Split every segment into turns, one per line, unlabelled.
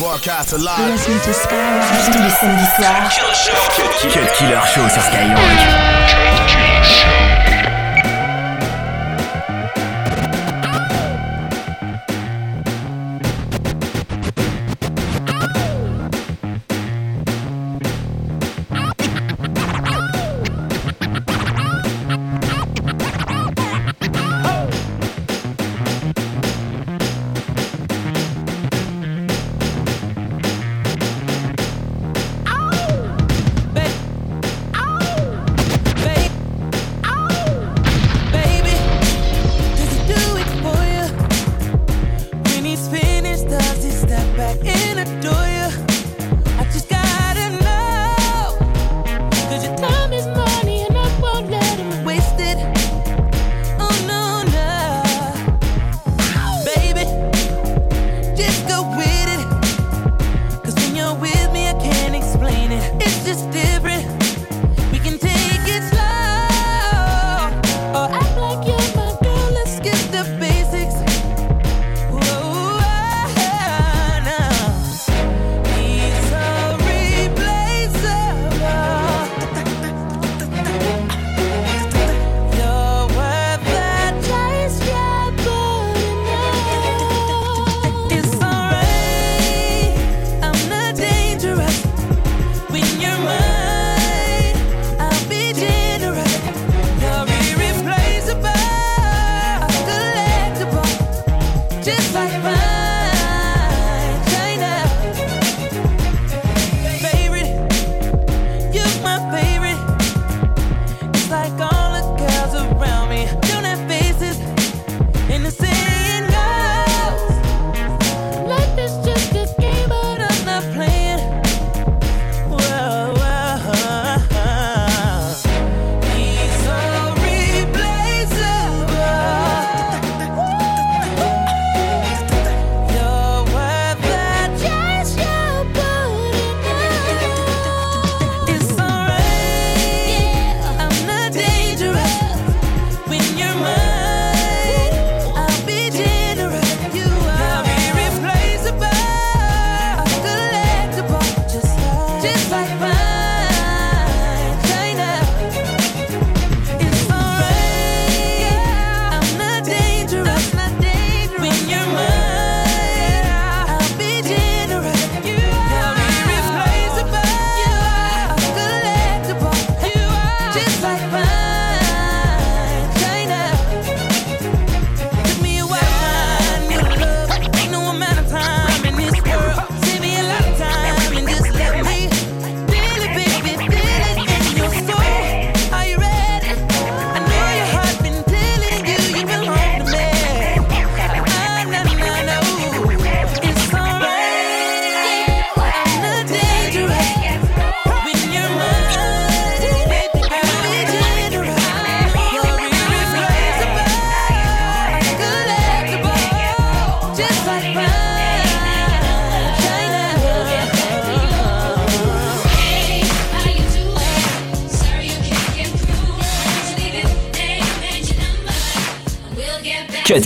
Broadcast
live. Tous les samedis soirs.
Cut Killer Show sur Skyrock.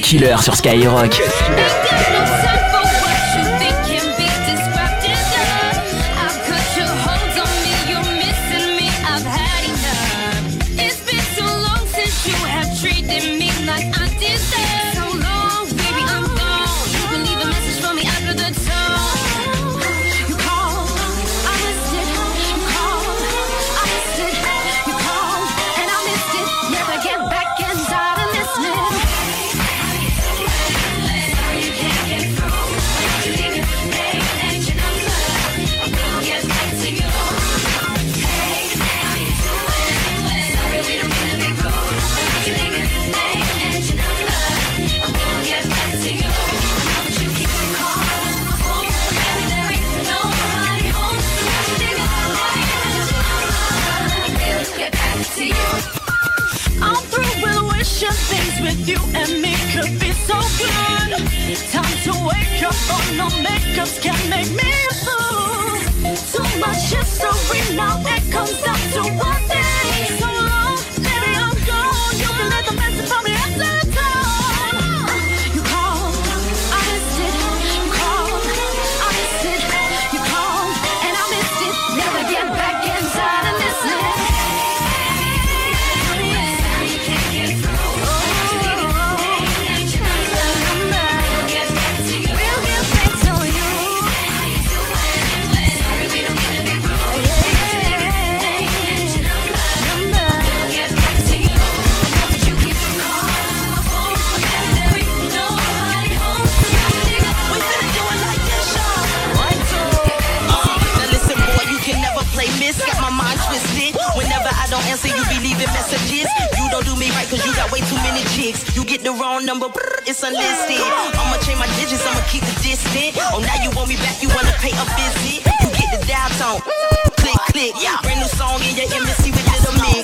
Killer sur Skyrock.
right, cause you got way too many chicks. You get the wrong number, it's unlisted. I'ma change my digits, I'ma keep the distance. Oh, now you want me back, you wanna pay a visit. You get the dial tone, click, click. Brand new song in your embassy with little mix.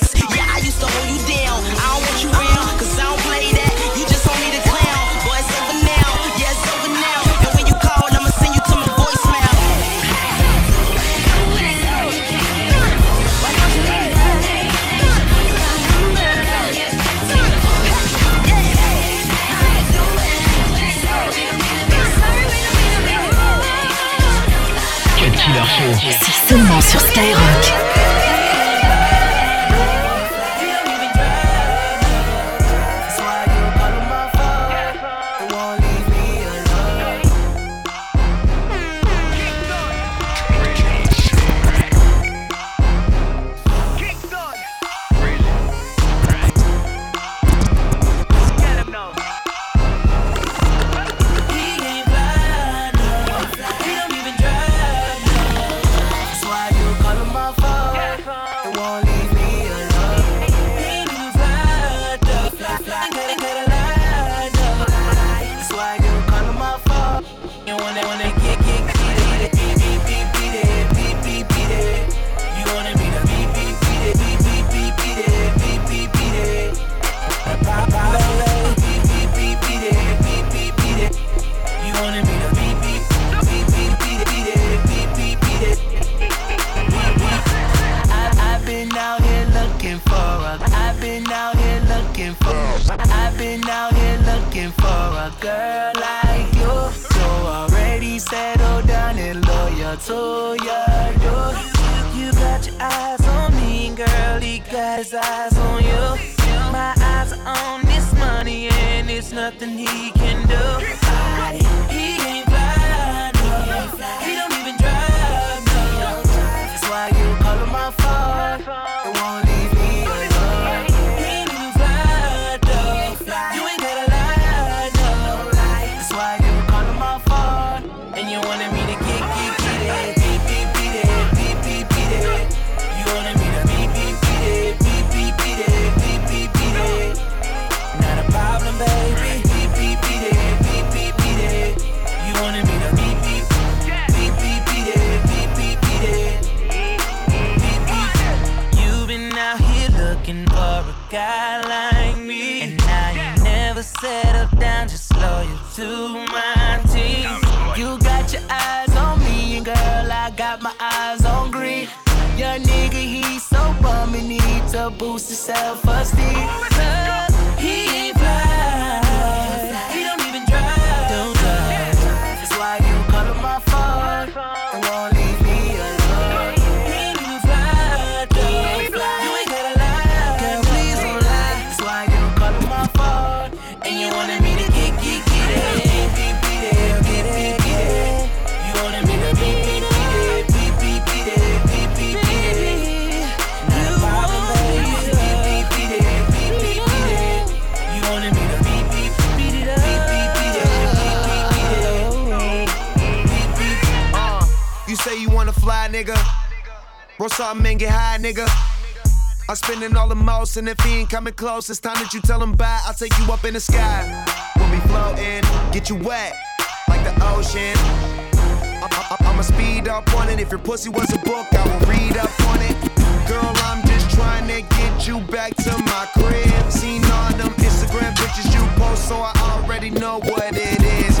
eyes. wants to sell. nigga.
Roll something and get high, nigga. I'm spending all the most, and if he ain't coming close, it's time that you tell him bye. I'll take you up in the sky. We'll be floating, get you wet like the ocean. I'ma speed up on it. If your pussy was a book, I will read up on it. Girl, I'm just trying to get you back to my crib. Seen all them Instagram pictures you post, so I already know what it is.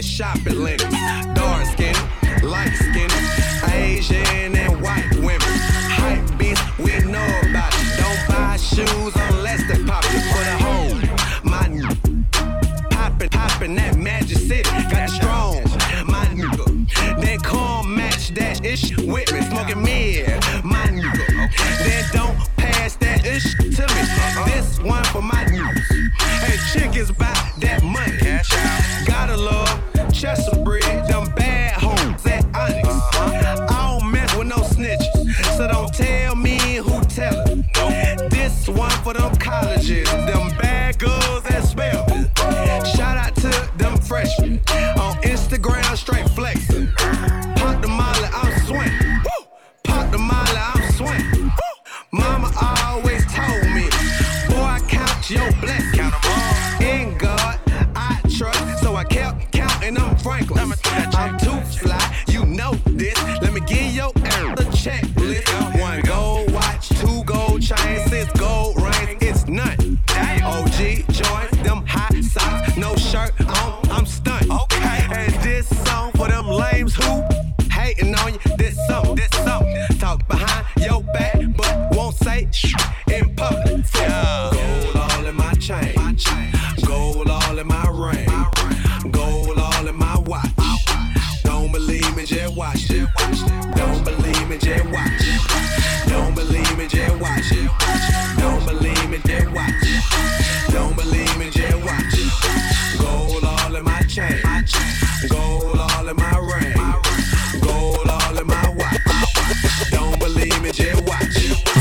That shop at Dark skin, light skin, Asian and white women. Hype beats, we know about it. Don't buy shoes unless they pop it for the hole. My poppin', poppin' that Magic City, got strong. My nigga, then come match that ish with me, smoking mid. My nigga, then don't pass that ish to me. This one for my niggas. Hey, chickens is that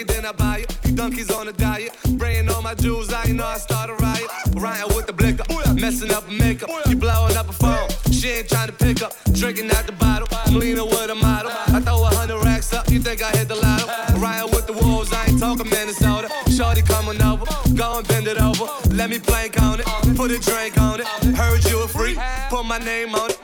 It, then I buy it. You donkeys on a diet, spraying all my jewels. I know I start a riot. Ryan with the blicker, messing up makeup. You blowing up a phone, she ain't trying to pick up. Drinking out the bottle, I'm leaning with a model. I throw a hundred racks up, you think I hit the lotto? Ryan with the wolves, I ain't talking Minnesota. Shorty coming over, go and bend it over. Let me plank on it, put a drink on it. Heard you a freak, put my name on it.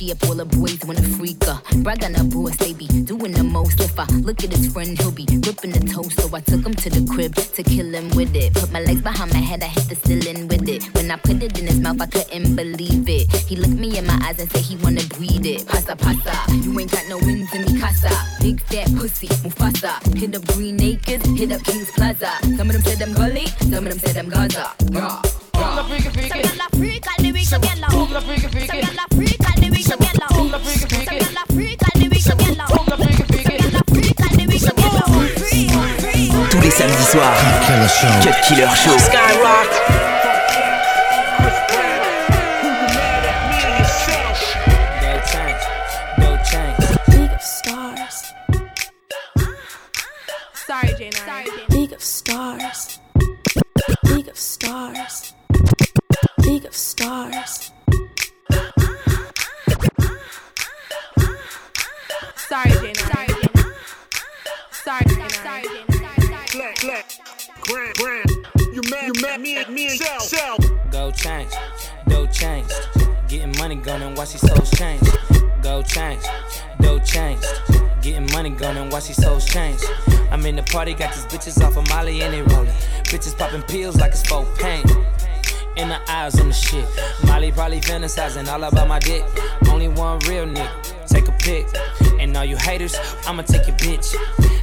Body shape, all the boys wanna freak her. Brag on her boys, they be doing the most. If I look at his friend, he'll be gripping the toast. So I took him to the crib to kill him with it. Put my legs behind my head, I hit the ceiling with it. When I put it in his mouth, I couldn't believe it. He looked me in my eyes and said he wanna breed it. Pasa pasa, you ain't got no wins in me casa. Big fat pussy, Mufasa. Hit up Green Acres, hit up Kings Plaza. Some of them said I'm gully, some of them said I'm Gaza. Rah, rah.
Tous les samedis soirs. Cut Killer Show. Skyrock.
Grand, grand. You mad, you mad, me me and Shell, Shell.
Go change, go change. Getting money gone and watch these souls change. Go change, go change. Getting money gone and watch these souls change. I'm in the party, got these bitches off of Molly and they rolling. Bitches popping pills like it's for pain. In the eyes on the shit. Molly probably fantasizing all about my dick. Only one real nigga. Take a pic. And all you haters, I'ma take your bitch.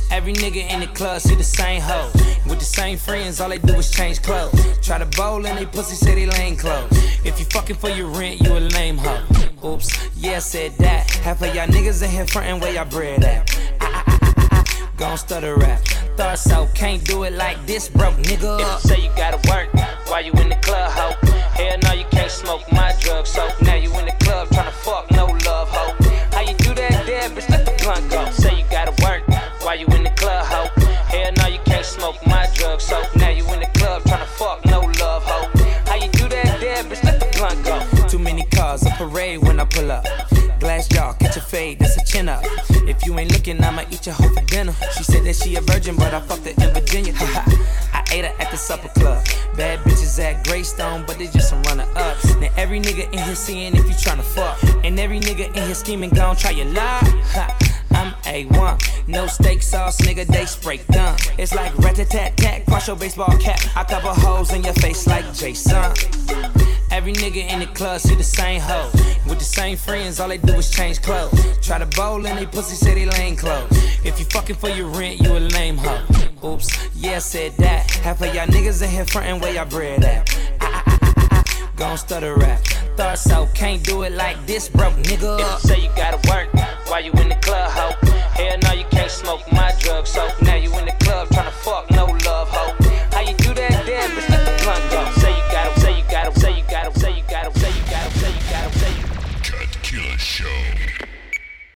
Every nigga in the club see the same hoe. With the same friends, all they do is change clothes. Try to bowl and they pussy they lane clothes. If you fucking for your rent, you a lame hoe. Oops, yeah, said that. Half of y'all niggas in here frontin' where y'all bread at. Ah, ah, ah, ah, Gon' stutter rap. Thought so, can't do it like this, broke nigga. If you say you gotta work while you in the club, hoe. Hell no, you can't smoke my drugs, so now you in the club tryna fuck, no love, hoe. Blunt go. Say you gotta work while you in the club, hoe. Hell no, you can't smoke my drugs, so now you in the club tryna fuck, no love, hoe. How you do that there, bitch? Let the blunt go. Too many cars, a parade when I pull up. Glass jaw, catch a fade, that's a chin up. If you ain't looking, I'ma eat your hoe for dinner. She said that she a virgin, but I fucked her in Virginia. I ate her at the supper club. Bad bitches at Greystone, but they just some runner ups. Now every nigga in here seeing if you tryna fuck. And every nigga in here scheming, gon' try your lie. I'm A1, no steak sauce, nigga, they spray done. It's like rat a tat tat, cross your baseball cap. I cover holes in your face like Jason. Every nigga in the club see the same hoe. With the same friends, all they do is change clothes. Try to bowl and they pussy say they lane clothes. If you fucking for your rent, you a lame hoe. Oops, yeah, said that. Half of y'all niggas in here frontin' where y'all bread at. Ah, ah, ah. Gon' stutter rap. Thought so, can't do it like this, broke nigga. If you say you gotta work while you in the club, hoe. Hell no, you can't smoke my drugs, so now you in the